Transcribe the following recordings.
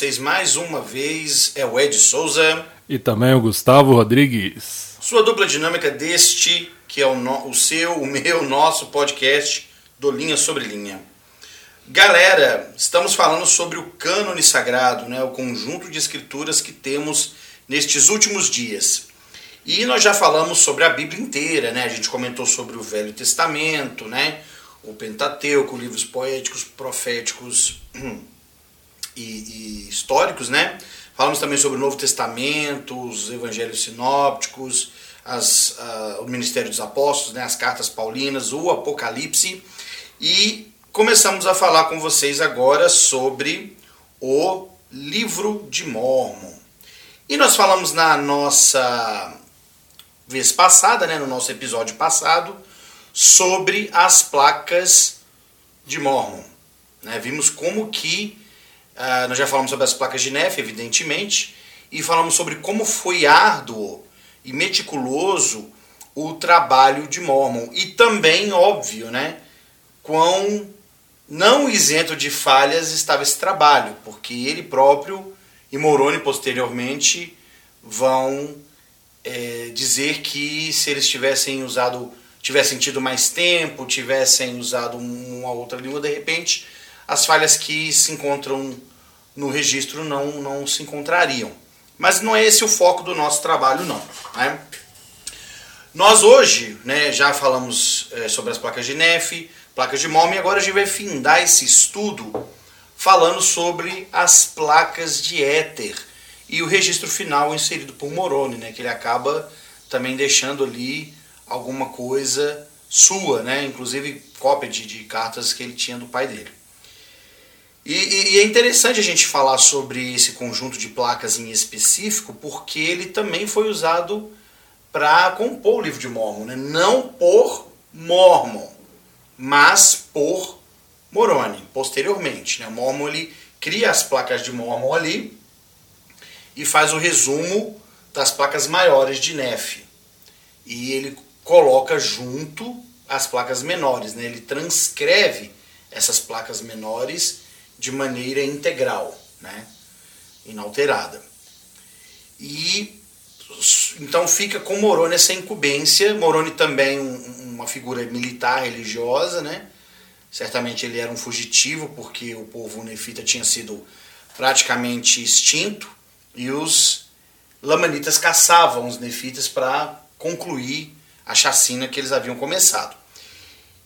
vocês mais uma vez é o Ed Souza. E também o Gustavo Rodrigues. Sua dupla dinâmica deste, que é o, no, o seu, o meu, nosso podcast do Linha Sobre Linha. Galera, estamos falando sobre o cânone sagrado, né, o conjunto de escrituras que temos nestes últimos dias. E nós já falamos sobre a Bíblia inteira, né? A gente comentou sobre o Velho Testamento, né? O Pentateuco, livros poéticos, proféticos e, e históricos, né? Falamos também sobre o Novo Testamento, os Evangelhos sinópticos, as, uh, o Ministério dos Apóstolos, né? As cartas paulinas, o Apocalipse e começamos a falar com vocês agora sobre o livro de Mormon. E nós falamos na nossa vez passada, né, no nosso episódio passado, sobre as placas de Mormon. Né? Vimos como que, uh, nós já falamos sobre as placas de Nefe, evidentemente, e falamos sobre como foi árduo e meticuloso o trabalho de Mormon. E também, óbvio, né, quão não isento de falhas estava esse trabalho, porque ele próprio e Moroni posteriormente vão é, dizer que se eles tivessem usado, tivessem tido mais tempo, tivessem usado uma outra língua, de repente as falhas que se encontram no registro não, não se encontrariam. Mas não é esse o foco do nosso trabalho, não. Né? Nós hoje né, já falamos é, sobre as placas de Nefe, placas de Mormon, e agora a gente vai findar esse estudo falando sobre as placas de éter e o registro final inserido por Moroni, né, que ele acaba também deixando ali alguma coisa sua, né, inclusive cópia de, de cartas que ele tinha do pai dele. E, e, e, é interessante a gente falar sobre esse conjunto de placas em específico, porque ele também foi usado para compor o livro de Mormon, né? não por Mormon, mas por Moroni, posteriormente. Né? Mormon ele cria as placas de Mormon ali e faz o resumo das placas maiores de Nef. E ele coloca junto as placas menores, né? ele transcreve essas placas menores de maneira integral, né? inalterada. E então fica com Moroni essa incumbência. Moroni também um, uma figura militar religiosa, né? Certamente ele era um fugitivo porque o povo nefita tinha sido praticamente extinto e os lamanitas caçavam os nefitas para concluir a chacina que eles haviam começado.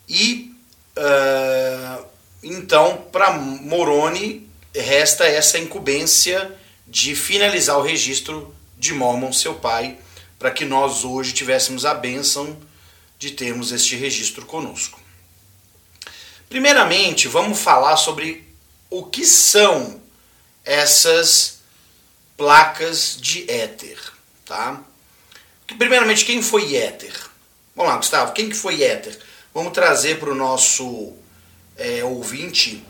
E uh, então, para Moroni, resta essa incumbência de finalizar o registro de Mormon, seu pai, para que nós hoje tivéssemos a bênção de termos este registro conosco. Primeiramente, vamos falar sobre o que são essas placas de éter, tá? Primeiramente, quem foi éter? Vamos lá, Gustavo, quem que foi éter? Vamos trazer para o nosso é, ouvinte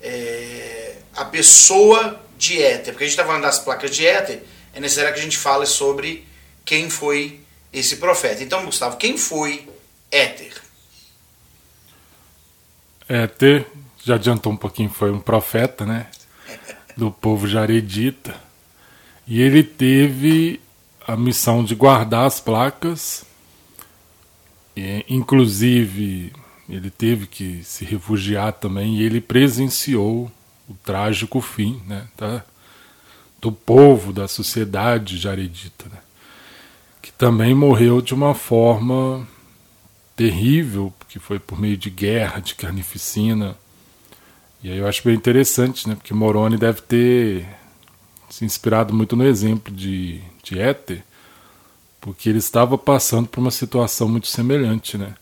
é, a pessoa de éter, porque a gente está falando das placas de éter, é necessário que a gente fale sobre quem foi esse profeta. Então, Gustavo, quem foi éter? Éter, já adiantou um pouquinho, foi um profeta, né? Do povo jaredita e ele teve a missão de guardar as placas, e, inclusive ele teve que se refugiar também, e ele presenciou o trágico fim né, tá, do povo, da sociedade jaredita, né, que também morreu de uma forma terrível, que foi por meio de guerra, de carnificina. E aí eu acho bem interessante, né, porque Moroni deve ter se inspirado muito no exemplo de, de Éter, porque ele estava passando por uma situação muito semelhante, né?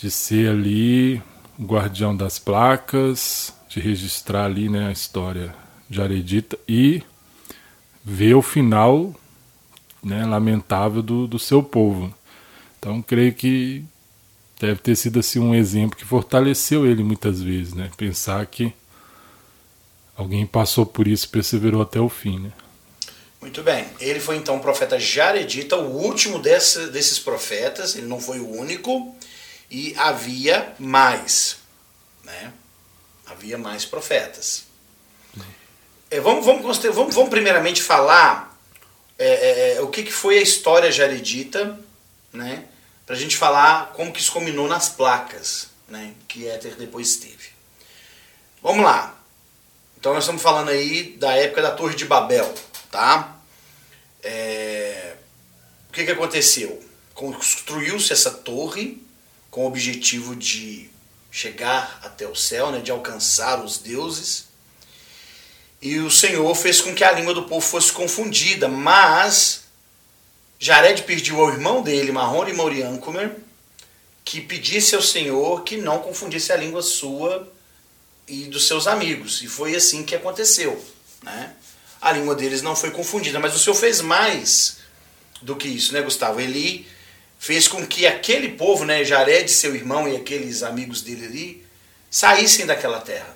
De ser ali o guardião das placas, de registrar ali né, a história de Aredita e ver o final né, lamentável do, do seu povo. Então creio que deve ter sido assim um exemplo que fortaleceu ele muitas vezes, né? Pensar que Alguém passou por isso perseverou até o fim, né? Muito bem. Ele foi então o profeta Jaredita, o último desse, desses profetas, ele não foi o único, e havia mais, né? Havia mais profetas. é, vamos, vamos, vamos, vamos primeiramente falar é, é, é, o que, que foi a história jaredita, né? Para a gente falar como que isso combinou nas placas, né? Que Éter depois teve. Vamos lá. Então nós estamos falando aí da época da Torre de Babel, tá? É, o que, que aconteceu? Construiu-se essa torre com o objetivo de chegar até o céu, né, de alcançar os deuses. E o Senhor fez com que a língua do povo fosse confundida, mas Jared pediu ao irmão dele, Marrone Moriancomer, que pedisse ao Senhor que não confundisse a língua sua e dos seus amigos. E foi assim que aconteceu. Né? A língua deles não foi confundida, mas o Senhor fez mais do que isso, né, Gustavo? Ele fez com que aquele povo, né, Jared, seu irmão e aqueles amigos dele ali, saíssem daquela terra,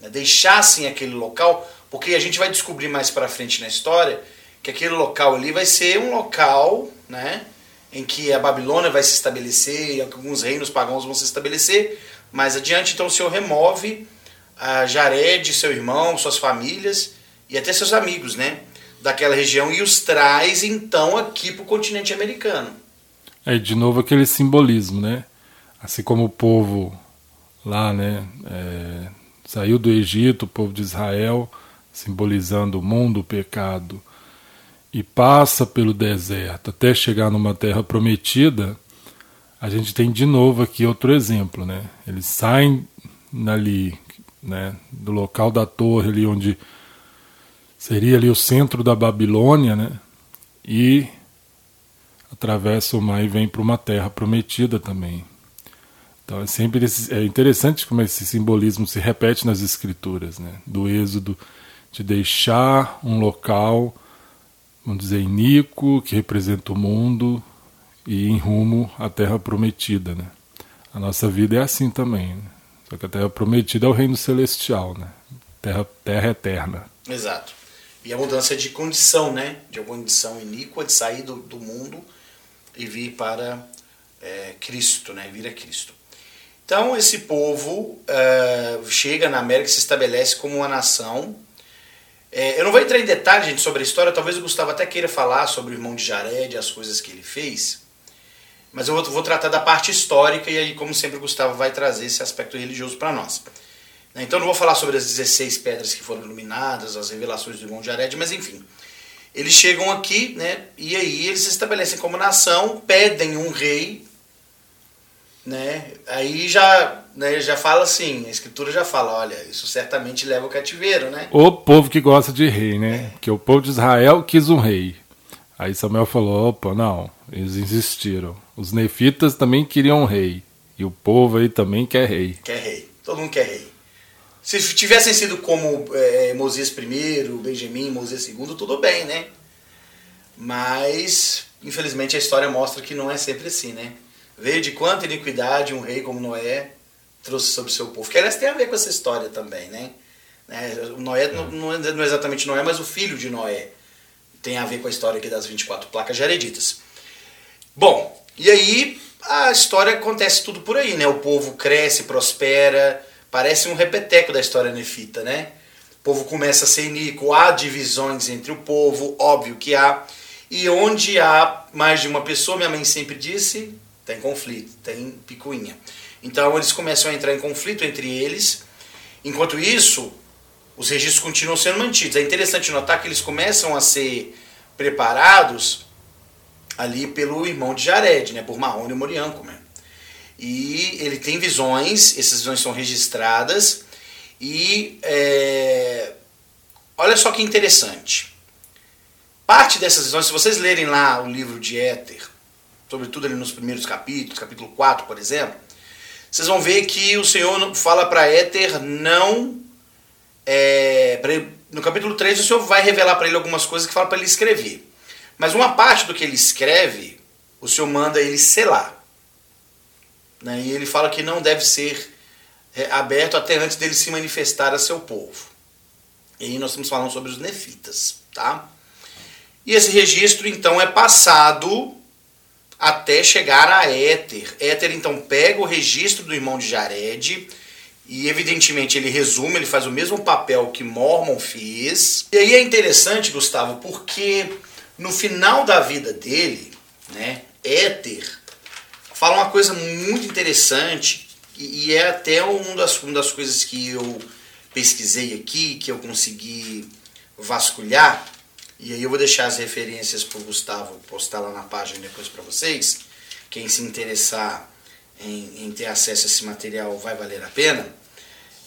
né, deixassem aquele local, porque a gente vai descobrir mais para frente na história que aquele local ali vai ser um local, né, em que a Babilônia vai se estabelecer alguns reinos pagãos vão se estabelecer. Mais adiante, então, o Senhor remove a Jared, seu irmão, suas famílias e até seus amigos, né, daquela região e os traz então aqui para o continente americano. É, de novo aquele simbolismo, né? Assim como o povo lá, né, é, saiu do Egito, o povo de Israel, simbolizando o mundo, o pecado, e passa pelo deserto até chegar numa terra prometida, a gente tem de novo aqui outro exemplo, né? Eles saem ali, né, do local da torre ali onde seria ali o centro da Babilônia, né? E atravessa o mar e vem para uma terra prometida também. Então é sempre esse, é interessante como esse simbolismo se repete nas escrituras, né? Do êxodo de deixar um local, vamos dizer, iníquo, que representa o mundo, e em rumo à terra prometida, né? A nossa vida é assim também, né? só que a terra prometida é o reino celestial, né? Terra, terra eterna. Exato. E a mudança de condição, né? De uma condição iníqua, de sair do, do mundo e vir para é, Cristo, né? vir a Cristo. Então esse povo é, chega na América e se estabelece como uma nação. É, eu não vou entrar em detalhes, gente, sobre a história. Talvez o Gustavo até queira falar sobre o irmão de Jared, as coisas que ele fez. Mas eu vou, vou tratar da parte histórica e aí, como sempre, o Gustavo vai trazer esse aspecto religioso para nós. Então não vou falar sobre as 16 pedras que foram iluminadas, as revelações do irmão de Jared, mas enfim. Eles chegam aqui, né? E aí eles se estabelecem como nação, pedem um rei, né? Aí já, né, já fala assim, a escritura já fala, olha, isso certamente leva ao cativeiro, né? O povo que gosta de rei, né? É. Que o povo de Israel quis um rei. Aí Samuel falou, opa, não, eles insistiram. Os nefitas também queriam um rei. E o povo aí também quer rei. Quer rei. Todo mundo quer rei. Se tivessem sido como é, Moisés I, Benjamim, Moisés II, tudo bem, né? Mas, infelizmente, a história mostra que não é sempre assim, né? Veio de quanta iniquidade um rei como Noé trouxe sobre o seu povo. Que, aliás, tem a ver com essa história também, né? É, Noé não, não é exatamente Noé, mas o filho de Noé. Tem a ver com a história aqui das 24 placas jareditas. Bom, e aí a história acontece tudo por aí, né? O povo cresce, prospera, Parece um repeteco da história nefita, né? O povo começa a ser iníquo, há divisões entre o povo, óbvio que há. E onde há mais de uma pessoa, minha mãe sempre disse, tem conflito, tem picuinha. Então eles começam a entrar em conflito entre eles. Enquanto isso, os registros continuam sendo mantidos. É interessante notar que eles começam a ser preparados ali pelo irmão de Jared, né, por e Morianco, né? E ele tem visões, essas visões são registradas e é, olha só que interessante. Parte dessas visões, se vocês lerem lá o livro de Éter, sobretudo ali nos primeiros capítulos, capítulo 4, por exemplo, vocês vão ver que o Senhor fala para Éter não. É, no capítulo 3, o Senhor vai revelar para ele algumas coisas que fala para ele escrever. Mas uma parte do que ele escreve, o Senhor manda ele selar. Né? E ele fala que não deve ser é, aberto até antes dele se manifestar a seu povo. E aí nós estamos falando sobre os nefitas. Tá? E esse registro então é passado até chegar a Éter. Éter então pega o registro do irmão de Jared, E evidentemente ele resume, ele faz o mesmo papel que Mormon fez. E aí é interessante, Gustavo, porque no final da vida dele, né, Éter fala uma coisa muito interessante e é até uma das, uma das coisas que eu pesquisei aqui, que eu consegui vasculhar, e aí eu vou deixar as referências para o Gustavo postar lá na página depois para vocês. Quem se interessar em, em, ter acesso a esse material vai valer a pena.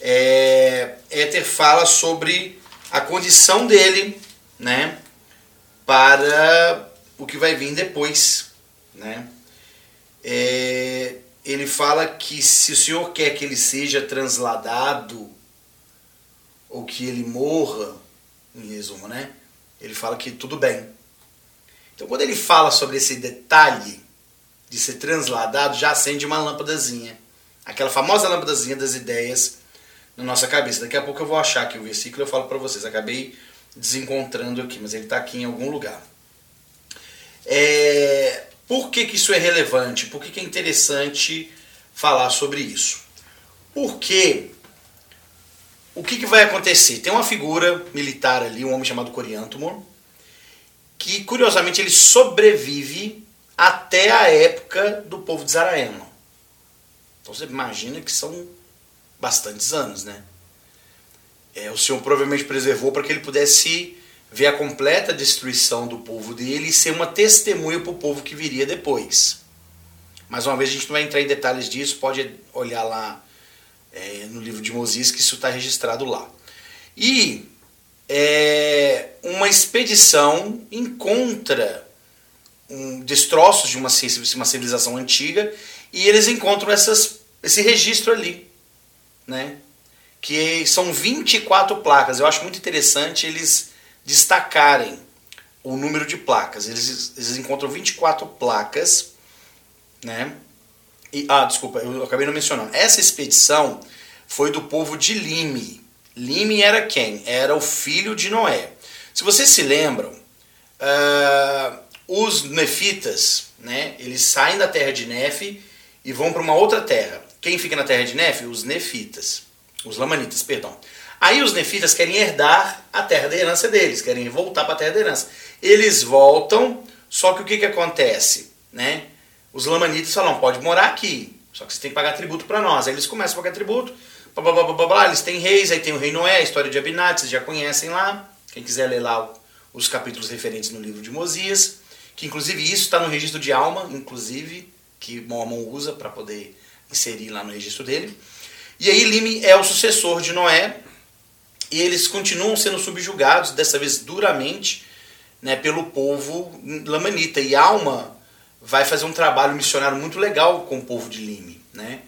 É, Éter fala sobre a condição dele, né, para o que vai vir depois, né. É, ele fala que se o Senhor quer que ele seja transladado ou que ele morra, em resumo, né? Ele fala que tudo bem. Então, quando ele fala sobre esse detalhe de ser transladado, já acende uma lâmpadazinha. Aquela famosa lâmpadazinha das ideias na nossa cabeça. Daqui a pouco eu vou achar aqui o versículo eu falo para vocês. Acabei desencontrando aqui, mas ele está aqui em algum lugar. É, por que, que isso é relevante? Por que, que é interessante falar sobre isso? Porque o que, que vai acontecer? Tem uma figura militar ali, um homem chamado Coriantumor, que curiosamente ele sobrevive até a época do povo de Zaraema. Então você imagina que são bastantes anos, né? É, o Senhor provavelmente preservou para que ele pudesse ver a completa destruição do povo dele e ser uma testemunha para o povo que viria depois. Mais uma vez, a gente não vai entrar em detalhes disso, pode olhar lá é, no livro de Moisés que isso está registrado lá. E é, uma expedição encontra um, destroços de uma, uma civilização antiga e eles encontram essas, esse registro ali, né? que são 24 placas. Eu acho muito interessante eles destacarem o número de placas. Eles, eles encontram 24 placas, né? E, ah, desculpa, eu acabei não mencionando. Essa expedição foi do povo de Lime. Lime era quem? Era o filho de Noé. Se vocês se lembram, uh, os nefitas, né? Eles saem da terra de Nefe e vão para uma outra terra. Quem fica na terra de Nefe? Os nefitas, os lamanitas, perdão. Aí os nefitas querem herdar a terra da herança deles, querem voltar para a terra da herança. Eles voltam, só que o que, que acontece? Né? Os lamanitas falam, pode morar aqui, só que você tem que pagar tributo para nós. Aí eles começam a pagar tributo, blá, blá, blá, blá, blá, eles têm reis, aí tem o rei Noé, a história de Abinat, vocês já conhecem lá. Quem quiser ler lá os capítulos referentes no livro de Mosias, que inclusive isso está no registro de alma, inclusive, que Mormon usa para poder inserir lá no registro dele. E aí Lime é o sucessor de Noé, e eles continuam sendo subjugados, dessa vez duramente, né, pelo povo lamanita. E Alma vai fazer um trabalho missionário muito legal com o povo de Lime. Né?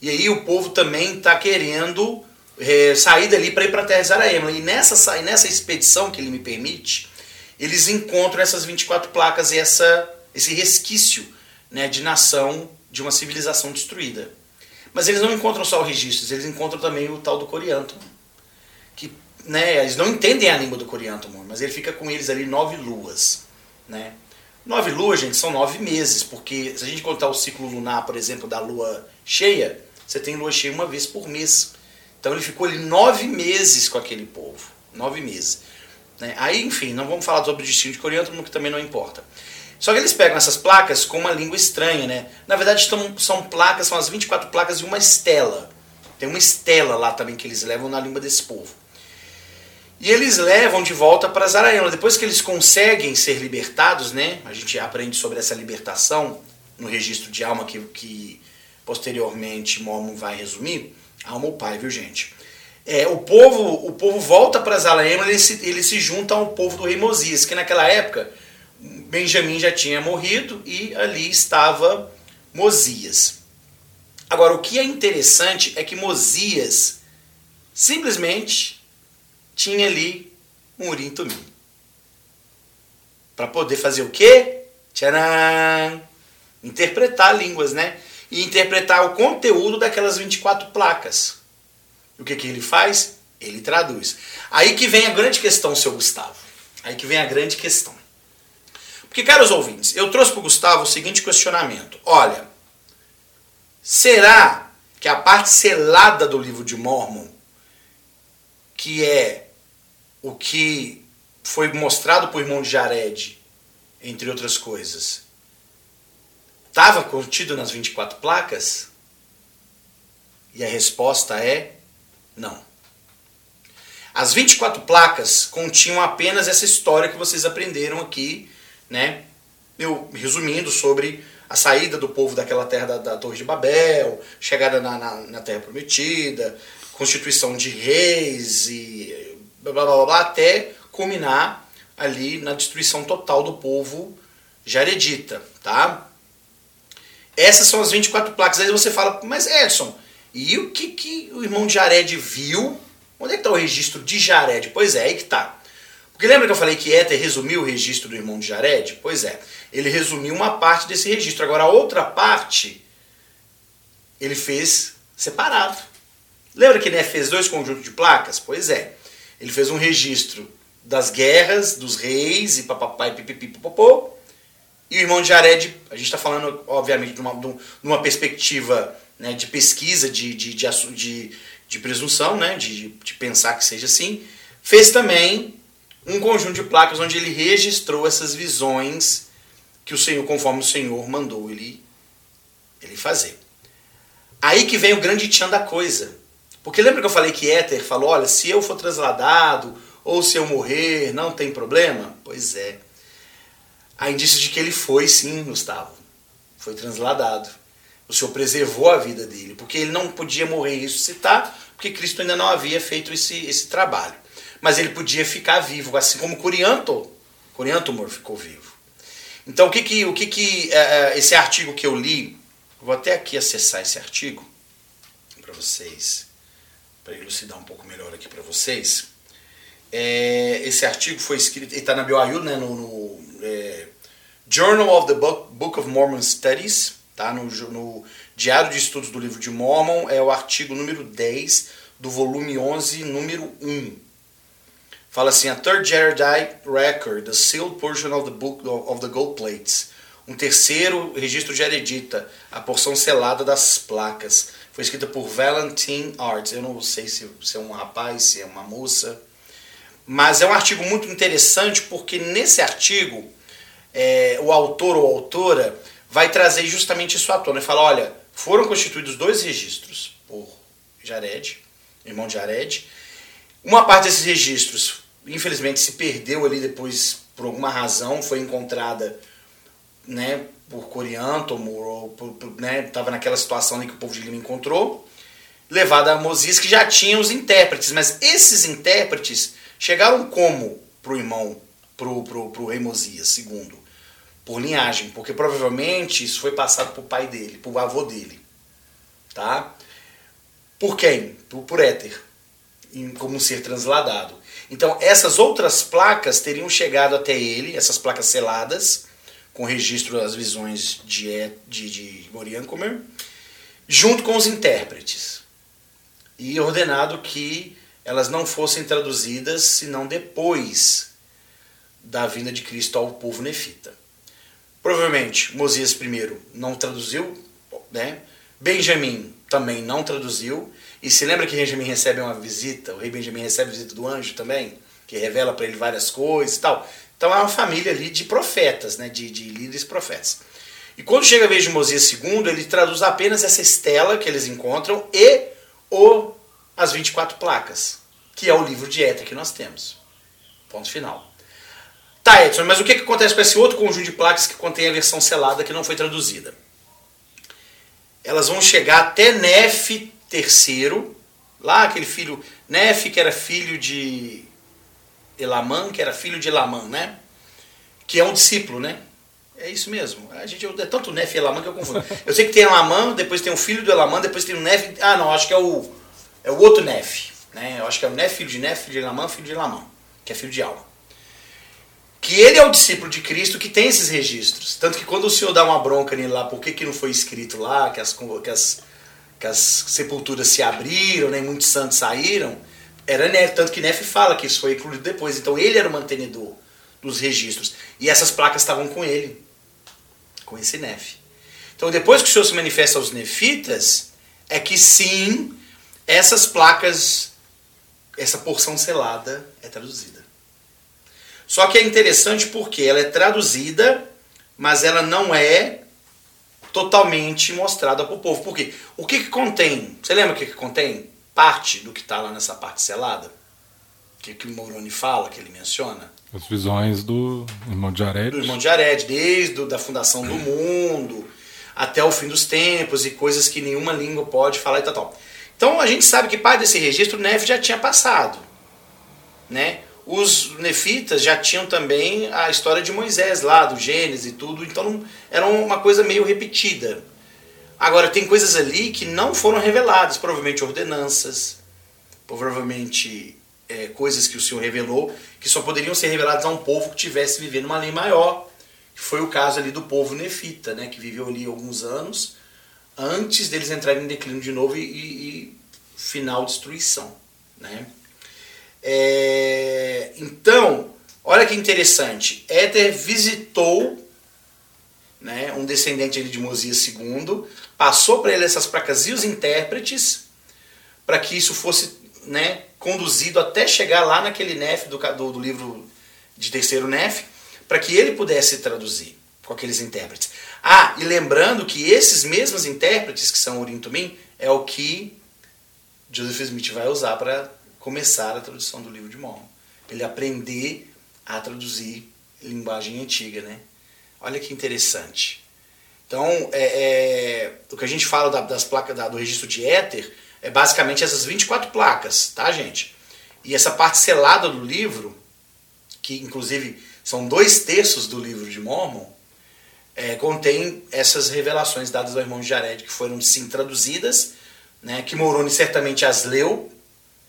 E aí o povo também está querendo é, sair dali para ir para a terra de Zaraema. E nessa, nessa expedição que ele me permite, eles encontram essas 24 placas e essa, esse resquício né, de nação de uma civilização destruída. Mas eles não encontram só o registro, eles encontram também o tal do Corianto né, eles não entendem a língua do Coriantumor, mas ele fica com eles ali nove luas, né? Nove luas, gente, são nove meses, porque se a gente contar o ciclo lunar, por exemplo, da lua cheia, você tem lua cheia uma vez por mês. Então ele ficou ali nove meses com aquele povo, nove meses. Né? Aí, enfim, não vamos falar sobre o destino de Coriantumor, que também não importa. Só que eles pegam essas placas com uma língua estranha, né? Na verdade, são, placas, são as 24 placas de uma estela. Tem uma estela lá também que eles levam na língua desse povo. E eles levam de volta para Zaraiana. Depois que eles conseguem ser libertados, né? A gente aprende sobre essa libertação no registro de alma que, que posteriormente Mormon vai resumir. Alma ou pai, viu gente? É, o povo o povo volta para Zaraiana, ele se, ele se junta ao povo do rei Mosias, que naquela época Benjamim já tinha morrido e ali estava Mosias. Agora, o que é interessante é que Mosias simplesmente tinha ali um urim tumim. Para poder fazer o quê? Tcharam! Interpretar línguas, né? E interpretar o conteúdo daquelas 24 placas. O que, que ele faz? Ele traduz. Aí que vem a grande questão, seu Gustavo. Aí que vem a grande questão. Porque, caros ouvintes, eu trouxe para o Gustavo o seguinte questionamento. Olha, será que a parte selada do livro de Mormon, que é o que foi mostrado por irmão de Jared, entre outras coisas, estava contido nas 24 placas? E a resposta é não. As 24 placas continham apenas essa história que vocês aprenderam aqui, né? Eu resumindo sobre a saída do povo daquela terra da, da Torre de Babel, chegada na, na, na, Terra Prometida, constituição de reis e blá, blá blá blá até culminar ali na destruição total do povo jaredita, tá? Essas são as 24 placas. Aí você fala, mas Edson, e o que, que o irmão de Jared viu? Onde é que está o registro de Jared? Pois é, aí que tá. Porque lembra que eu falei que Éter resumiu o registro do irmão de Jared? Pois é, ele resumiu uma parte desse registro. Agora, a outra parte, ele fez separado. Lembra que ele fez dois conjuntos de placas? Pois é, ele fez um registro das guerras, dos reis e papapá e pipipi popopô. E o irmão de Jared, a gente está falando, obviamente, de uma, de uma perspectiva né, de pesquisa, de, de, de, de, de presunção, né, de, de pensar que seja assim, fez também um conjunto de placas onde ele registrou essas visões que o Senhor, conforme o Senhor mandou ele, ele fazer. Aí que vem o grande tchan da coisa. Porque lembra que eu falei que Éter falou, olha, se eu for trasladado ou se eu morrer, não tem problema? Pois é. Há indícios de que ele foi sim, Gustavo. Foi transladado. O Senhor preservou a vida dele, porque ele não podia morrer e ressuscitar, porque Cristo ainda não havia feito esse, esse trabalho mas ele podia ficar vivo, assim como Corianto, Coriantumor ficou vivo. Então o que que, o que, que é, esse artigo que eu li, vou até aqui acessar esse artigo para vocês, para elucidar um pouco melhor aqui para vocês. É, esse artigo foi escrito, está na BioAyu, né, no, no é, Journal of the Book, of Mormon Studies, tá, no, no Diário de Estudos do Livro de Mormon, é o artigo número 10 do volume 11, número 1. Fala assim, a third Jaredite record, the sealed portion of the book of the gold plates. Um terceiro registro de Heredita, a porção selada das placas. Foi escrita por Valentine Arts. Eu não sei se, se é um rapaz, se é uma moça. Mas é um artigo muito interessante porque nesse artigo é, o autor ou autora vai trazer justamente isso à tona. Ele fala, olha, foram constituídos dois registros por Jared, irmão de Jared, uma parte desses registros, infelizmente, se perdeu ali depois, por alguma razão, foi encontrada né, por Coriantomo, ou né, estava naquela situação ali que o povo de Lima encontrou, levada a Mosias, que já tinha os intérpretes, mas esses intérpretes chegaram como para o irmão, para o rei Mosias segundo? Por linhagem, porque provavelmente isso foi passado para o pai dele, para o avô dele. Tá? Por quem? Por, por Éter como um ser transladado. Então, essas outras placas teriam chegado até ele, essas placas seladas, com registro das visões de, de, de Moriancomer, junto com os intérpretes. E ordenado que elas não fossem traduzidas senão depois da vinda de Cristo ao povo nefita. Provavelmente Mosias I não traduziu, né? Benjamim também não traduziu, e se lembra que Benjamin recebe uma visita, o rei Benjamin recebe a visita do anjo também, que revela para ele várias coisas e tal. Então é uma família ali de profetas, né, de, de líderes profetas. E quando chega a vez de Mosias II, ele traduz apenas essa estela que eles encontram e o, as 24 placas, que é o livro de Éter que nós temos. Ponto final. Tá, Edson, mas o que, que acontece com esse outro conjunto de placas que contém a versão selada que não foi traduzida? Elas vão chegar até Nef terceiro, lá aquele filho, Nef, que era filho de Elamã, que era filho de Elamã, né? Que é um discípulo, né? É isso mesmo. A gente é tanto Nef e Elamã que eu confundo. Eu sei que tem Elamã, depois tem o filho do Elamã, depois tem o Nef. Ah, não, acho que é o é o outro Nef, né? Eu acho que é o Nef, filho de Nef, filho de Elamã, filho de Elamã, que é filho de Alma. Que ele é o discípulo de Cristo que tem esses registros. Tanto que quando o Senhor dá uma bronca nele lá, por que, que não foi escrito lá, que as, que as que as sepulturas se abriram, né, muitos santos saíram, era Nef, tanto que Nef fala que isso foi incluído depois. Então ele era o mantenedor dos registros. E essas placas estavam com ele, com esse Nef. Então depois que o Senhor se manifesta aos nefitas, é que sim, essas placas, essa porção selada é traduzida. Só que é interessante porque ela é traduzida, mas ela não é totalmente mostrada para o povo. Por quê? O que, que contém? Você lembra o que, que contém? Parte do que está lá nessa parte selada? O que, que o Moroni fala, que ele menciona? As visões do irmão de Jared. Do irmão de Jared, desde a fundação do mundo até o fim dos tempos e coisas que nenhuma língua pode falar e tal, tal. Então a gente sabe que parte desse registro o Nef já tinha passado. Né? Os nefitas já tinham também a história de Moisés lá, do Gênesis e tudo, então era uma coisa meio repetida. Agora, tem coisas ali que não foram reveladas, provavelmente ordenanças, provavelmente é, coisas que o Senhor revelou, que só poderiam ser reveladas a um povo que tivesse vivendo uma lei maior, que foi o caso ali do povo nefita, né, que viveu ali alguns anos, antes deles entrarem em declínio de novo e, e, final destruição. Né? É, então, olha que interessante. Éter visitou né, um descendente de Mosias II, passou para ele essas placas e os intérpretes, para que isso fosse né, conduzido até chegar lá naquele Nef do, do, do livro de terceiro Nef, para que ele pudesse traduzir com aqueles intérpretes. Ah, e lembrando que esses mesmos intérpretes, que são Urim Tumim, é o que Joseph Smith vai usar para começar a tradução do livro de Mormon. Ele aprender a traduzir linguagem antiga, né? Olha que interessante. Então, é, é, o que a gente fala da, das placas da, do registro de éter é basicamente essas 24 placas, tá, gente? E essa parte selada do livro, que inclusive são dois terços do livro de Mormon, é, contém essas revelações dadas ao irmão Jared, que foram sim traduzidas, né, que Moroni certamente as leu,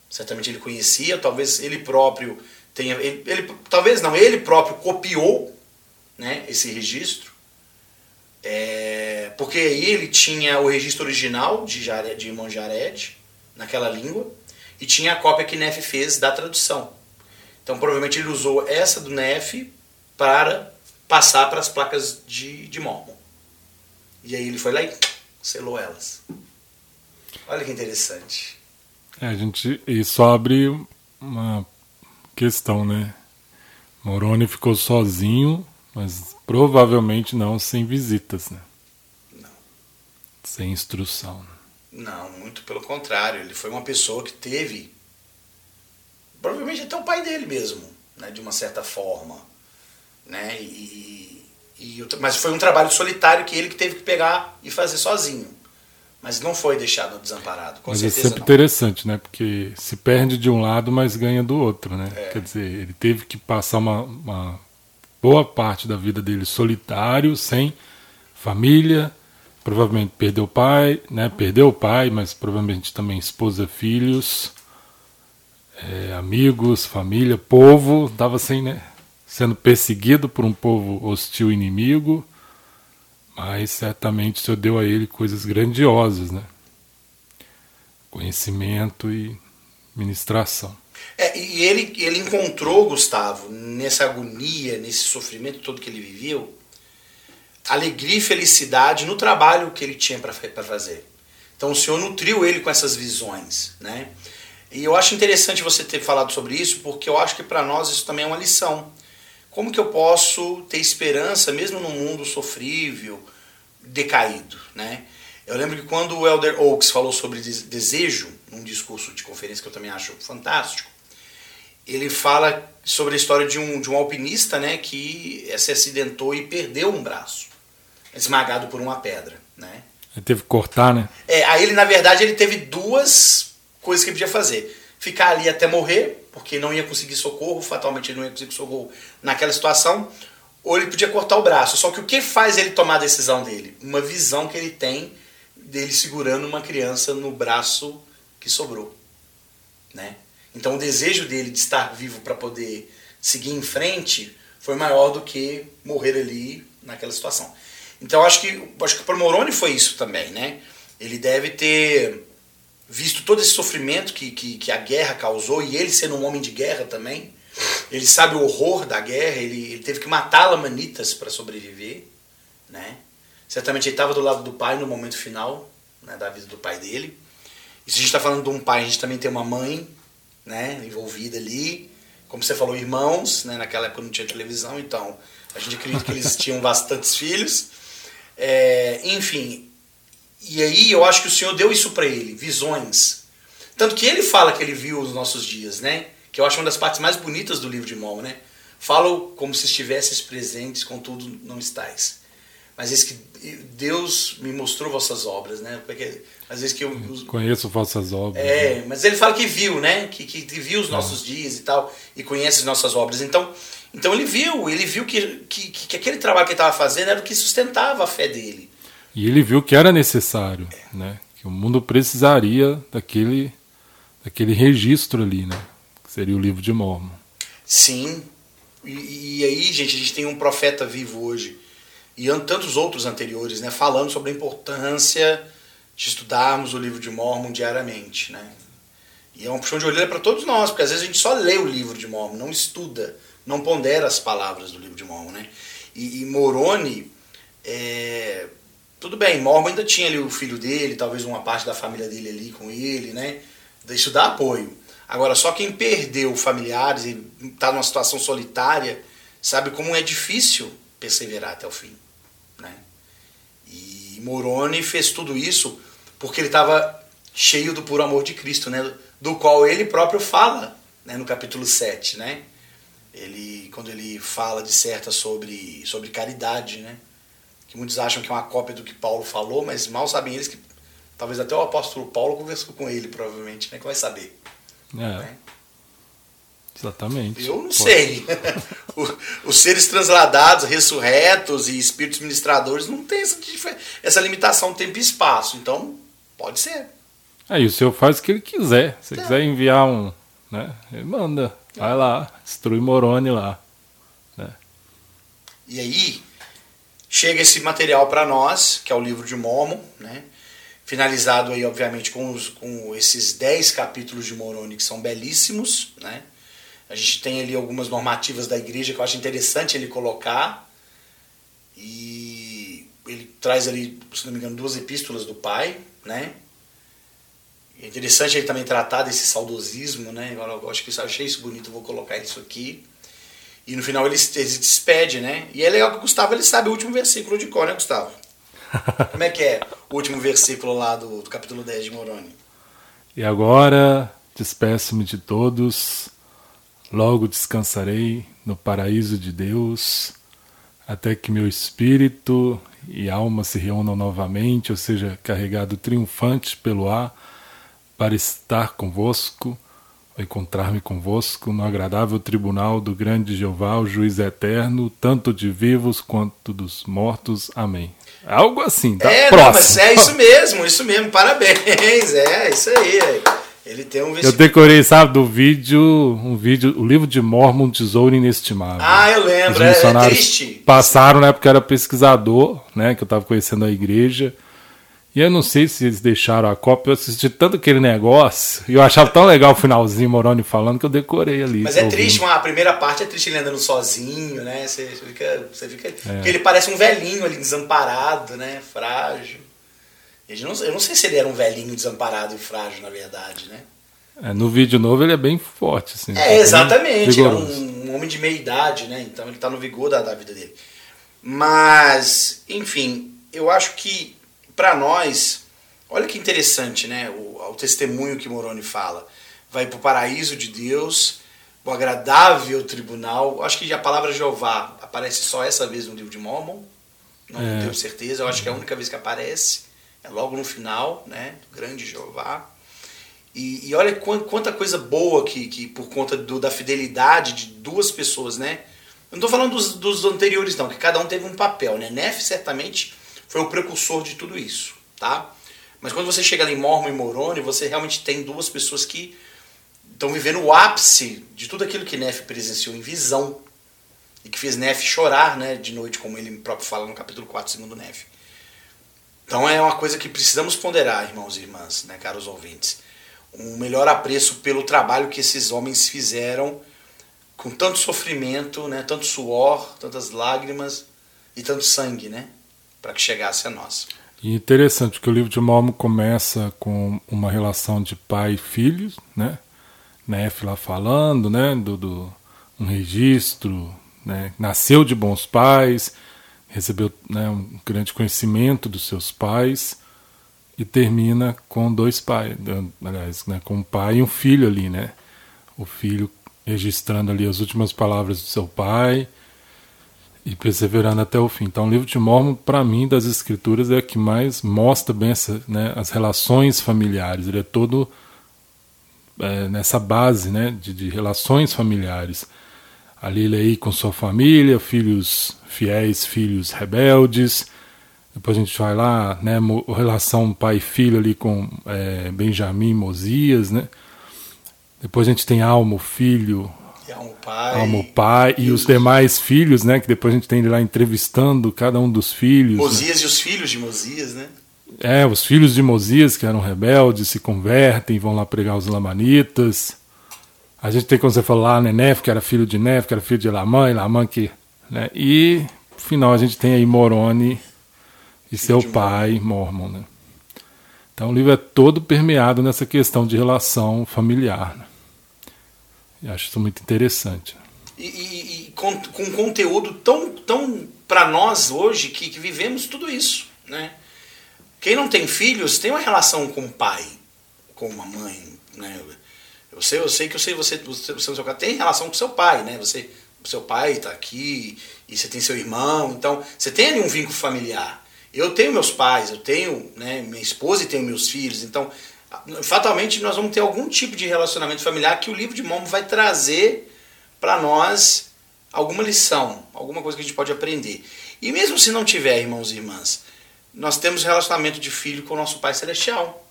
certamente ele conhecia, talvez ele próprio tenha, ele, ele talvez não, ele próprio copiou né, esse registro, é, porque aí ele tinha o registro original de, Jared, de irmão Jared, naquela língua, e tinha a cópia que Neff fez da tradução. Então provavelmente ele usou essa do Neff para passar para as placas de, de Mormon. E aí ele foi lá e selou elas. Olha que interessante. É, a gente isso abre uma questão, né? Moroni ficou sozinho, mas provavelmente não sem visitas, né? Não. Sem instrução. Não, muito pelo contrário. Ele foi uma pessoa que teve, provavelmente até o pai dele mesmo, né? De uma certa forma, né? E, e, mas foi um trabalho solitário que ele que teve que pegar e fazer sozinho mas não foi deixado desamparado. Com mas é sempre não. interessante, né? Porque se perde de um lado, mas ganha do outro, né? É. Quer dizer, ele teve que passar uma, uma, boa parte da vida dele solitário, sem família, provavelmente perdeu o pai, né? Perdeu o pai, mas provavelmente também esposa, filhos, é, amigos, família, povo, estava sem, né? Sendo perseguido por um povo hostil inimigo mas certamente o Senhor deu a ele coisas grandiosas, né? Conhecimento e ministração. É, e ele, ele encontrou, Gustavo, nessa agonia, nesse sofrimento todo que ele viveu, alegria e felicidade no trabalho que ele tinha para fazer. Então o Senhor nutriu ele com essas visões, né? E eu acho interessante você ter falado sobre isso, porque eu acho que para nós isso também é uma lição. Como que eu posso ter esperança mesmo num mundo sofrível, decaído, né? Eu lembro que quando o Elder Oaks falou sobre desejo, num discurso de conferência que eu também acho fantástico, ele fala sobre a história de um, de um alpinista né, que se acidentou e perdeu um braço, esmagado por uma pedra. Né? Ele teve que cortar, né? É, aí ele, na verdade, ele teve duas coisas que ele podia fazer. Ficar ali até morrer, porque não ia conseguir socorro, fatalmente ele não ia conseguir socorro naquela situação, ou ele podia cortar o braço. Só que o que faz ele tomar a decisão dele? Uma visão que ele tem dele segurando uma criança no braço que sobrou, né? Então o desejo dele de estar vivo para poder seguir em frente foi maior do que morrer ali naquela situação. Então acho que acho que para Moroni foi isso também, né? Ele deve ter visto todo esse sofrimento que, que, que, a guerra causou, e ele sendo um homem de guerra também, ele sabe o horror da guerra, ele, ele teve que matar Lamanitas para sobreviver, né? Certamente ele estava do lado do pai no momento final, né, da vida do pai dele. E se a gente está falando de um pai, a gente também tem uma mãe né, envolvida ali. Como você falou, irmãos, né, naquela época não tinha televisão, então a gente acredita que eles tinham bastantes filhos. É, enfim, e aí eu acho que o Senhor deu isso para ele, visões. Tanto que ele fala que ele viu os nossos dias, né? Que eu acho uma das partes mais bonitas do livro de Mormon, né? Falo como se estivesses presentes, contudo não estais. Mas esse que Deus me mostrou vossas obras, né? Porque às vezes que eu conheço vossas obras. É, né? mas ele fala que viu, né? Que, que, que viu os é. nossos dias e tal e conhece as nossas obras. Então, então ele viu, ele viu que, que, que aquele trabalho que ele estava fazendo era o que sustentava a fé dele. E ele viu que era necessário, é. né? Que o mundo precisaria daquele daquele registro ali, né? Que seria o livro de Mormon. Sim. E, e aí, gente, a gente tem um profeta vivo hoje e tantos outros anteriores, né, falando sobre a importância de estudarmos o livro de Mormon diariamente, né? E é um puxão de orelha para todos nós, porque às vezes a gente só lê o livro de Mormon, não estuda, não pondera as palavras do livro de Mormon, né? E, e Moroni, é, tudo bem, Mormon ainda tinha ali o filho dele, talvez uma parte da família dele ali com ele, né? Isso dá apoio. Agora, só quem perdeu familiares e está numa situação solitária, sabe como é difícil perseverar até o fim. Né? E Moroni fez tudo isso porque ele estava cheio do puro amor de Cristo, né? do qual ele próprio fala né? no capítulo 7. Né? Ele, quando ele fala, disserta sobre, sobre caridade, né? que muitos acham que é uma cópia do que Paulo falou, mas mal sabem eles que talvez até o apóstolo Paulo conversou com ele, provavelmente, né? que vai saber. É. Né? Exatamente. Eu não Pode. sei. Os seres transladados, ressurretos e espíritos ministradores não tem essa, essa limitação tempo e espaço. Então, pode ser. Aí é, o senhor faz o que ele quiser. Se é. quiser enviar um, né? Ele manda. Vai lá, destrui Moroni lá. Né? E aí, chega esse material para nós, que é o livro de Mormon, né? Finalizado aí, obviamente, com, os, com esses 10 capítulos de Moroni que são belíssimos, né? A gente tem ali algumas normativas da igreja que eu acho interessante ele colocar. E ele traz ali, se não me engano, duas epístolas do pai, né? É interessante ele também tratar desse saudosismo, né? Agora eu acho que eu achei isso bonito, vou colocar isso aqui. E no final ele, ele se despede, né? E é legal que o Gustavo ele sabe o último versículo de cor, né, Gustavo? Como é que é o último versículo lá do, do capítulo 10 de Moroni? E agora despeço-me de todos Logo descansarei no paraíso de Deus, até que meu espírito e alma se reúnam novamente, ou seja, carregado triunfante pelo ar, para estar convosco, encontrar-me convosco no agradável tribunal do grande Jeová, o juiz eterno, tanto de vivos quanto dos mortos. Amém. Algo assim, tá é, próximo. Não, mas é isso mesmo, isso mesmo. Parabéns, é isso aí. Ele tem um Eu decorei, sabe, do vídeo, um vídeo, o livro de Mormon, tesouro inestimável. Ah, eu lembro, é, é triste. Passaram na época era pesquisador, né, que eu estava conhecendo a igreja. E eu não sei se eles deixaram a cópia, eu assisti tanto aquele negócio, e eu achava tão legal o finalzinho, Moroni falando, que eu decorei ali. Mas é ouvindo. triste, a primeira parte é triste ele andando sozinho, né? Você fica. Você fica é. Porque ele parece um velhinho ali, desamparado, né? Frágil. Não, eu não sei se ele era um velhinho desamparado e frágil, na verdade, né? É, no vídeo novo ele é bem forte, assim. É, exatamente. Ele é um, um, homem de meia idade, né? Então ele está no vigor da, da vida dele. Mas, enfim, eu acho que para nós, olha que interessante, né? O, o testemunho que Moroni fala. Vai para o paraíso de Deus, o agradável tribunal. Acho que a palavra Jeová aparece só essa vez no livro de Mormon. Não é. tenho certeza, eu acho que é a única vez que aparece é logo no final, né, do grande Jeová. E, e olha quanta coisa boa que, que por conta do, da fidelidade de duas pessoas, né? Eu não estou falando dos, dos, anteriores, não, que cada um teve um papel, né? Nef certamente foi o precursor de tudo isso, tá? Mas quando você chega ali em Mormon e Moroni, você realmente tem duas pessoas que estão vivendo o ápice de tudo aquilo que Nef presenciou em visão e que fez Nef chorar, né, de noite, como ele próprio fala no capítulo 4, segundo Nef. Então é uma coisa que precisamos ponderar, irmãos e irmãs, né, caros ouvintes. Um melhor apreço pelo trabalho que esses homens fizeram com tanto sofrimento, né, tanto suor, tantas lágrimas e tanto sangue, né, para que chegasse a nós. E interessante que o livro de Mormon começa com uma relação de pai e filhos, né? Nef lá falando, né? Do, do um registro, né? Nasceu de bons pais, recebeu né, um grande conhecimento dos seus pais e termina com dois pais, aliás, né, com um pai e um filho ali, né? O filho registrando ali as últimas palavras do seu pai e perseverando até o fim. Então, o livro de Mormon, para mim, das escrituras, é a que mais mostra bem essa, né, as relações familiares. Ele é todo é, nessa base né, de, de, relações familiares. Ali ele aí com sua família, filhos fiéis, filhos rebeldes. Depois a gente vai lá, né, relação pai e filho ali com é, Benjamim e Mosias, né? Depois a gente tem Almo, filho, Almo pai, Almo pai e, e os, os demais filhos, né? Que depois a gente tem ele lá entrevistando cada um dos filhos. Né. Mosias né? e os filhos de Mosias, né? É, os filhos de Mosias que eram rebeldes se convertem, vão lá pregar os lamanitas. A gente tem, como você falou lá, né, Nef, que era filho de Nef, que era filho de Lamã, e Lamã que. Né, e, no final, a gente tem aí Moroni e seu pai, Mormon. Né? Então o livro é todo permeado nessa questão de relação familiar. Né? Eu acho isso muito interessante. E, e, e com, com conteúdo tão, tão para nós hoje que, que vivemos tudo isso. Né? Quem não tem filhos tem uma relação com o pai, com uma mãe, né? Eu sei, eu sei que eu sei você, você, você tem relação com seu pai, né? Você, seu pai está aqui e você tem seu irmão, então você tem ali um vínculo familiar. Eu tenho meus pais, eu tenho né, minha esposa e tenho meus filhos, então fatalmente nós vamos ter algum tipo de relacionamento familiar que o livro de Momo vai trazer para nós alguma lição, alguma coisa que a gente pode aprender. E mesmo se não tiver, irmãos e irmãs, nós temos relacionamento de filho com o nosso Pai Celestial,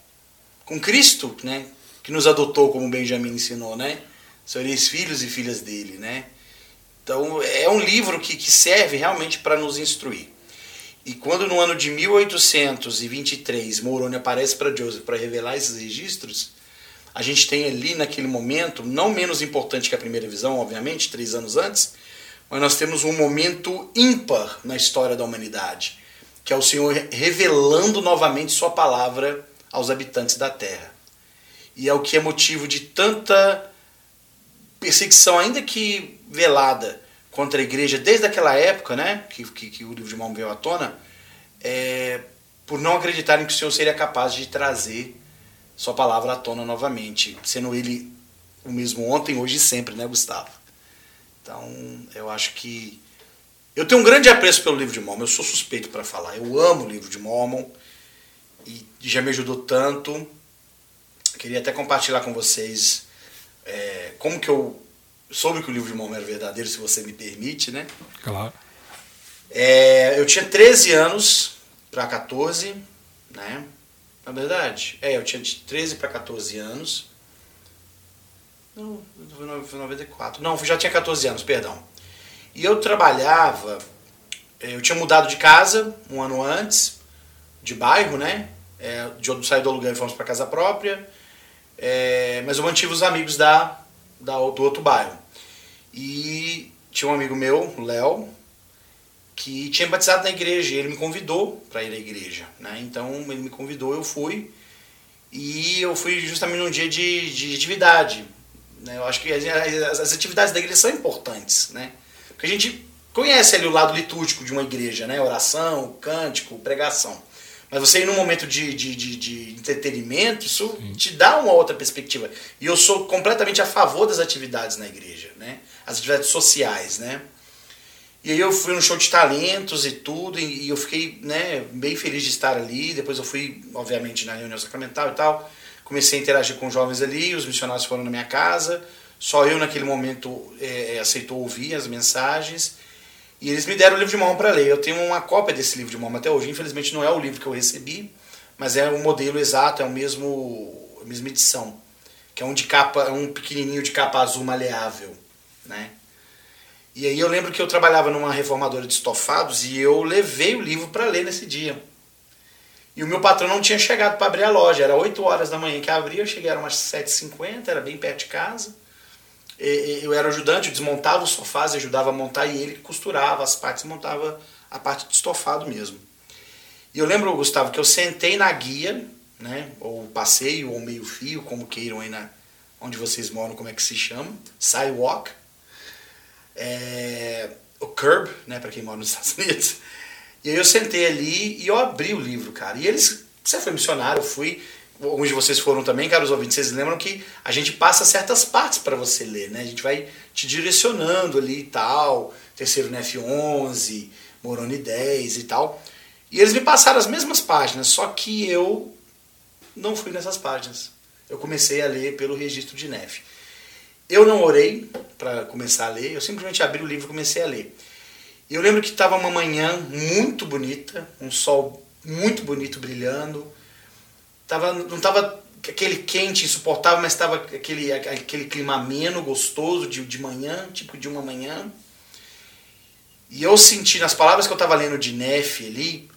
com Cristo, né? Que nos adotou, como Benjamin ensinou, né? Sereis filhos e filhas dele, né? Então é um livro que, que serve realmente para nos instruir. E quando no ano de 1823 Moroni aparece para Joseph para revelar esses registros, a gente tem ali naquele momento, não menos importante que a primeira visão, obviamente, três anos antes, mas nós temos um momento ímpar na história da humanidade que é o Senhor revelando novamente Sua palavra aos habitantes da terra. E é o que é motivo de tanta perseguição, ainda que velada, contra a igreja desde aquela época, né, que, que, que o livro de Mormon veio à tona, é, por não acreditarem que o Senhor seria capaz de trazer Sua palavra à tona novamente, sendo Ele o mesmo ontem, hoje e sempre, né, Gustavo? Então, eu acho que eu tenho um grande apreço pelo livro de Mormon, eu sou suspeito para falar. Eu amo o livro de Mormon e já me ajudou tanto. Queria até compartilhar com vocês é, como que eu soube que o livro de Mormon era verdadeiro, se você me permite, né? Claro. É, eu tinha 13 anos para 14, né? Na verdade, é, eu tinha de 13 para 14 anos. Não, foi 94. Não, já tinha 14 anos, perdão. E eu trabalhava, eh, eu tinha mudado de casa um ano antes, de bairro, né? É, de onde saí do aluguel e fomos para casa própria. É, mas eu mantive os amigos da, da, do outro bairro. E tinha um amigo meu, Léo, que tinha batizado na igreja. E ele me convidou para ir à igreja. Né? Então ele me convidou, eu fui. E eu fui justamente num dia de, de atividade. Né? Eu acho que as, as, atividades da igreja são importantes. Né? Porque a gente conhece ali o lado litúrgico de uma igreja, né? Oração, cântico, pregação. Mas você ir num momento de, de, de, de entretenimento, isso Sim. te dá uma outra perspectiva. E eu sou completamente a favor das atividades na igreja, né? As atividades sociais, né? E aí eu fui no show de talentos e tudo, e eu fiquei né, bem feliz de estar ali. Depois eu fui, obviamente, na reunião sacramental e tal. Comecei a interagir com jovens ali, os missionários foram na minha casa. Só eu, naquele momento, é, é, aceitou ouvir as mensagens. E eles me deram o livro de mão para ler. Eu tenho uma cópia desse livro de mão até hoje. Infelizmente não é o livro que eu recebi, mas é o modelo exato, é o mesmo, a mesma edição. Que é um de capa, um pequenininho de capa azul maleável, né? E aí eu lembro que eu trabalhava numa reformadora de estofados e eu levei o livro para ler nesse dia. E o meu patrão não tinha chegado para abrir a loja. Era 8 horas da manhã que abria, eu cheguei, era umas 7h50, era bem perto de casa eu era ajudante, eu desmontava os sofás, ajudava a montar e ele costurava as partes, montava a parte de estofado mesmo. E eu lembro, Gustavo, que eu sentei na guia, né? Ou passeio, ou meio fio, como queiram aí na, onde vocês moram, como é que se chama? Sidewalk. É, o curb, né? Para quem mora nos Estados Unidos. E aí eu sentei ali e eu abri o livro, cara. E eles, você foi missionário, eu fui, alguns de vocês foram também, caros ouvintes, vocês lembram que a gente passa certas partes para você ler, né? A gente vai te direcionando ali e tal, terceiro no F11, Moroni 10 e tal. E eles me passaram as mesmas páginas, só que eu não fui nessas páginas. Eu comecei a ler pelo registro de Nef. Eu não orei para começar a ler, eu simplesmente abri o livro e comecei a ler. E eu lembro que estava uma manhã muito bonita, um sol muito bonito brilhando. Tava, não estava aquele quente insuportável, mas estava aquele, aquele clima ameno, gostoso de, de manhã, tipo de uma manhã. E eu senti, nas palavras que eu estava lendo de Nefe ali,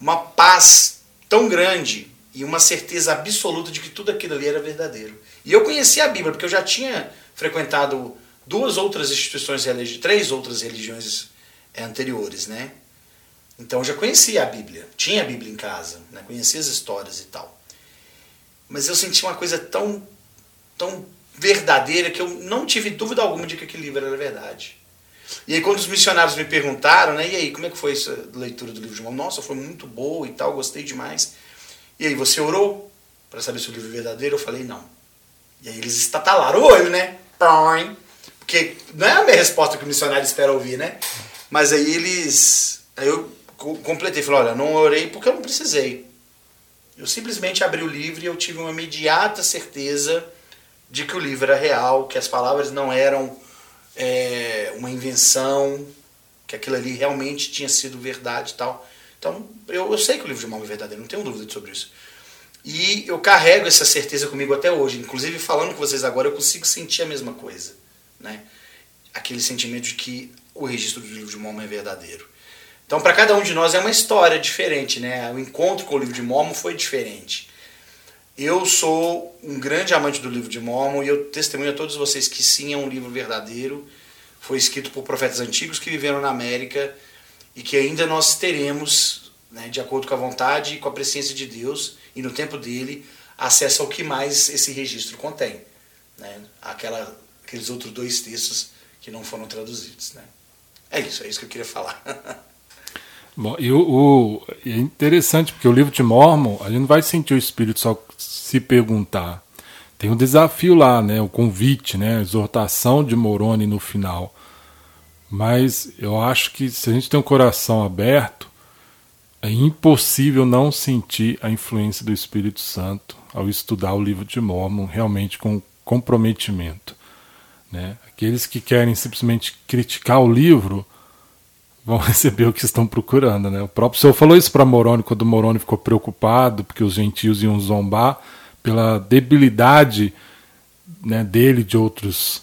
uma paz tão grande e uma certeza absoluta de que tudo aquilo ali era verdadeiro. E eu conhecia a Bíblia, porque eu já tinha frequentado duas outras instituições religiosas, três outras religiões eh, anteriores, né? Então eu já conhecia a Bíblia, tinha a Bíblia em casa, né? conhecia as histórias e tal. Mas eu senti uma coisa tão, tão verdadeira que eu não tive dúvida alguma de que aquele livro era verdade. E aí quando os missionários me perguntaram, né, e aí, como é que foi essa leitura do livro de Mormon? Nossa, foi muito boa e tal, gostei demais. E aí, você orou para saber se o livro é verdadeiro? Eu falei, não. E aí eles estatalaram o olho, né? Porque não é a minha resposta que o missionário espera ouvir, né? Mas aí eles. Aí eu completei, falei, olha, não orei porque eu não precisei. Eu simplesmente abri o livro e eu tive uma imediata certeza de que o livro era real, que as palavras não eram é, uma invenção, que aquilo ali realmente tinha sido verdade e tal. Então, eu, eu sei que o livro de Mormon é verdadeiro, não tenho dúvida sobre isso. E eu carrego essa certeza comigo até hoje. Inclusive, falando com vocês agora, eu consigo sentir a mesma coisa. Né? Aquele sentimento de que o registro do livro de Mormon é verdadeiro. Então, para cada um de nós é uma história diferente, né? O encontro com o livro de Mormon foi diferente. Eu sou um grande amante do livro de Mormon e eu testemunho a todos vocês que sim, é um livro verdadeiro. Foi escrito por profetas antigos que viveram na América e que ainda nós teremos, né, de acordo com a vontade e com a presença de Deus e no tempo dele, acesso ao que mais esse registro contém. Né? Aquela, aqueles outros dois textos que não foram traduzidos. Né? É isso, é isso que eu queria falar. Bom, e o, o, é interessante, porque o livro de Mormon, a gente não vai sentir o Espírito só se perguntar. Tem um desafio lá, né, o convite, né, a exortação de Moroni no final. Mas eu acho que se a gente tem um coração aberto, é impossível não sentir a influência do Espírito Santo ao estudar o livro de Mormon realmente com comprometimento. Né? Aqueles que querem simplesmente criticar o livro vão receber o que estão procurando. Né? O próprio Senhor falou isso para Moroni quando Moroni ficou preocupado porque os gentios iam zombar pela debilidade né, dele e de outros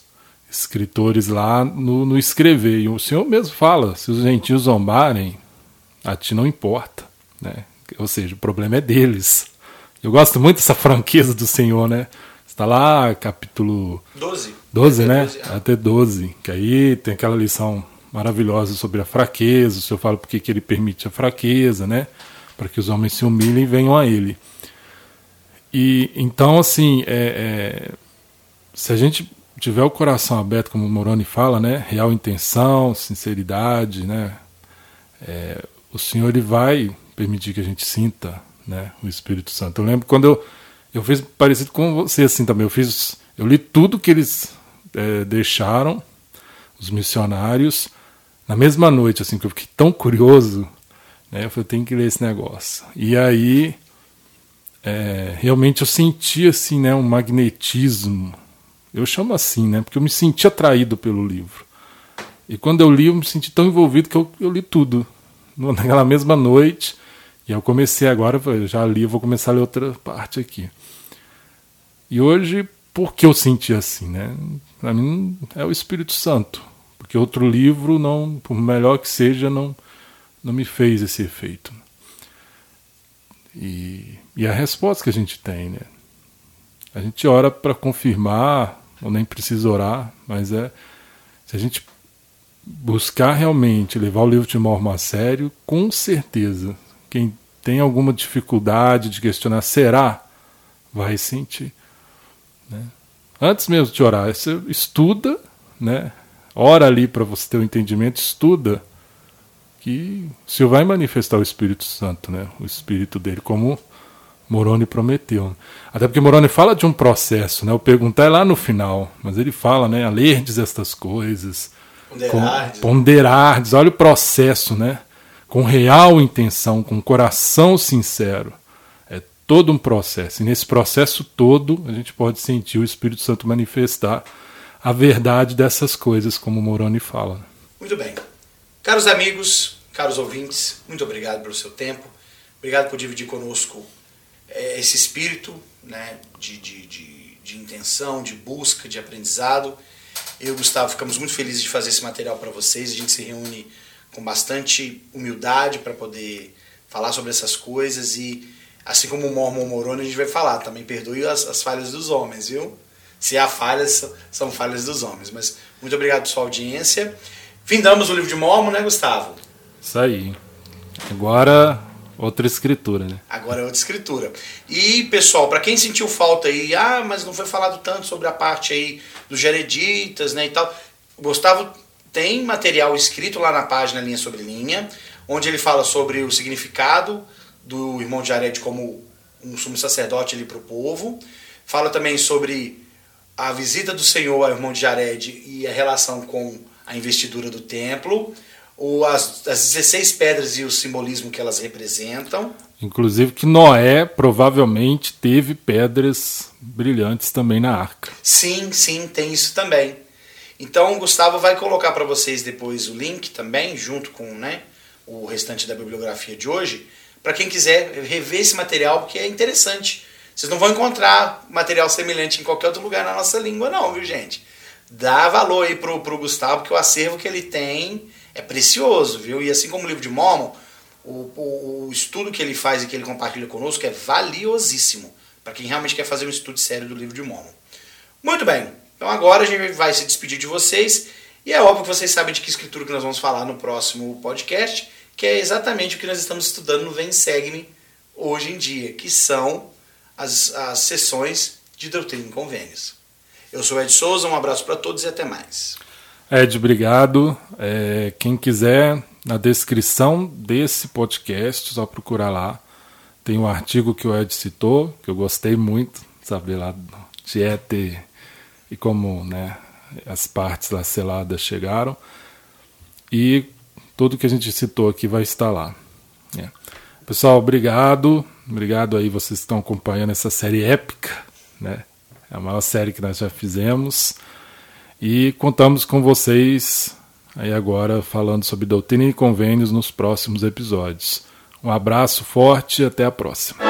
escritores lá no, no, escrever. E o Senhor mesmo fala: se os gentios zombarem, a ti não importa. Né? Ou seja, o problema é deles. Eu gosto muito dessa franqueza do Senhor, né? Está lá, capítulo 12. 12, né? 12, é. Até 12. Que aí tem aquela lição maravilhosa sobre a fraqueza. O Senhor fala porque que ele permite a fraqueza, né? Para que os homens se humilhem e venham a ele. E então, assim, é, é, se a gente tiver o coração aberto, como o Moroni fala, né? Real intenção, sinceridade, né? É, o Senhor ele vai permitir que a gente sinta, né? O Espírito Santo. Eu lembro quando eu eu fiz parecido com você assim também. Eu fiz, eu li tudo que eles é, deixaram, os missionários, na mesma noite, assim, que eu fiquei tão curioso, né? Eu falei, tenho que ler esse negócio. E aí, é, realmente eu senti, assim, né, um magnetismo. Eu chamo assim, né? Porque eu me senti atraído pelo livro. E quando eu li, eu me senti tão envolvido que eu, eu li tudo. Naquela mesma noite. E eu comecei agora, eu já li, eu vou começar a ler outra parte aqui. E hoje, por que eu senti assim, né? Para mim é o Espírito Santo. Porque outro livro, não, por melhor que seja, não, não me fez esse efeito. E, e a resposta que a gente tem, né? A gente ora para confirmar, ou nem precisa orar, mas é se a gente buscar realmente levar o livro de Mormon a sério, com certeza, quem tem alguma dificuldade de questionar, será? Vai sentir. Né? Antes mesmo de orar, você estuda, né? Ora ali para você ter o um entendimento, estuda que o Senhor vai manifestar o Espírito Santo, né? o Espírito dele, como Moroni prometeu. Até porque Moroni fala de um processo, né? o perguntar é lá no final, mas ele fala, né? lerdes estas coisas, ponderardes, ponderardes olha o processo, né? com real intenção, com coração sincero. É todo um processo. E nesse processo todo, a gente pode sentir o Espírito Santo manifestar a verdade dessas coisas, como Moroni fala. Muito bem. Caros amigos, caros ouvintes, muito obrigado pelo seu tempo. Obrigado por dividir conosco é, esse espírito né, de, de, de, de intenção, de busca, de aprendizado. Eu e o Gustavo ficamos muito felizes de fazer esse material para vocês. A gente se reúne com bastante humildade para poder falar sobre essas coisas e assim como o Mormon Moroni a gente vai falar também perdoe as, as falhas dos homens, viu? Se há falhas, são falhas dos homens. Mas muito obrigado por sua audiência. Findamos o livro de Mormon, né, Gustavo? Isso aí. Agora outra escritura, né? Agora é outra escritura. E, pessoal, para quem sentiu falta aí, ah, mas não foi falado tanto sobre a parte aí dos Jereditas, né, e tal. O Gustavo tem material escrito lá na página Linha sobre Linha, onde ele fala sobre o significado do irmão de Jared como um sumo sacerdote ali para o povo. Fala também sobre a visita do Senhor ao irmão de Jared e a relação com a investidura do templo, ou as, as 16 pedras e o simbolismo que elas representam. Inclusive que Noé provavelmente teve pedras brilhantes também na arca. Sim, sim, tem isso também. Então o Gustavo vai colocar para vocês depois o link também, junto com né, o restante da bibliografia de hoje, para quem quiser rever esse material, porque é interessante. Vocês não vão encontrar material semelhante em qualquer outro lugar na nossa língua, não, viu, gente? Dá valor aí pro, pro Gustavo, que o acervo que ele tem é precioso, viu? E assim como o livro de Mormon, o, o, o estudo que ele faz e que ele compartilha conosco é valiosíssimo para quem realmente quer fazer um estudo sério do livro de Mormon. Muito bem, então agora a gente vai se despedir de vocês. E é óbvio que vocês sabem de que escritura que nós vamos falar no próximo podcast, que é exatamente o que nós estamos estudando no Vem Segue-me hoje em dia, que são as, as sessões de Doutrina e Convênios. Eu sou Ed Souza, um abraço para todos e até mais. Ed, obrigado. É, quem quiser, na descrição desse podcast, só procurar lá. Tem um artigo que o Ed citou, que eu gostei muito, saber lá de ET e como né, as partes lá seladas chegaram. E tudo que a gente citou aqui vai estar lá. Pessoal, obrigado. Obrigado aí vocês que estão acompanhando essa série épica, né? É a maior série que nós já fizemos. E contamos com vocês aí agora falando sobre doutrina e convênios nos próximos episódios. Um abraço forte e até a próxima.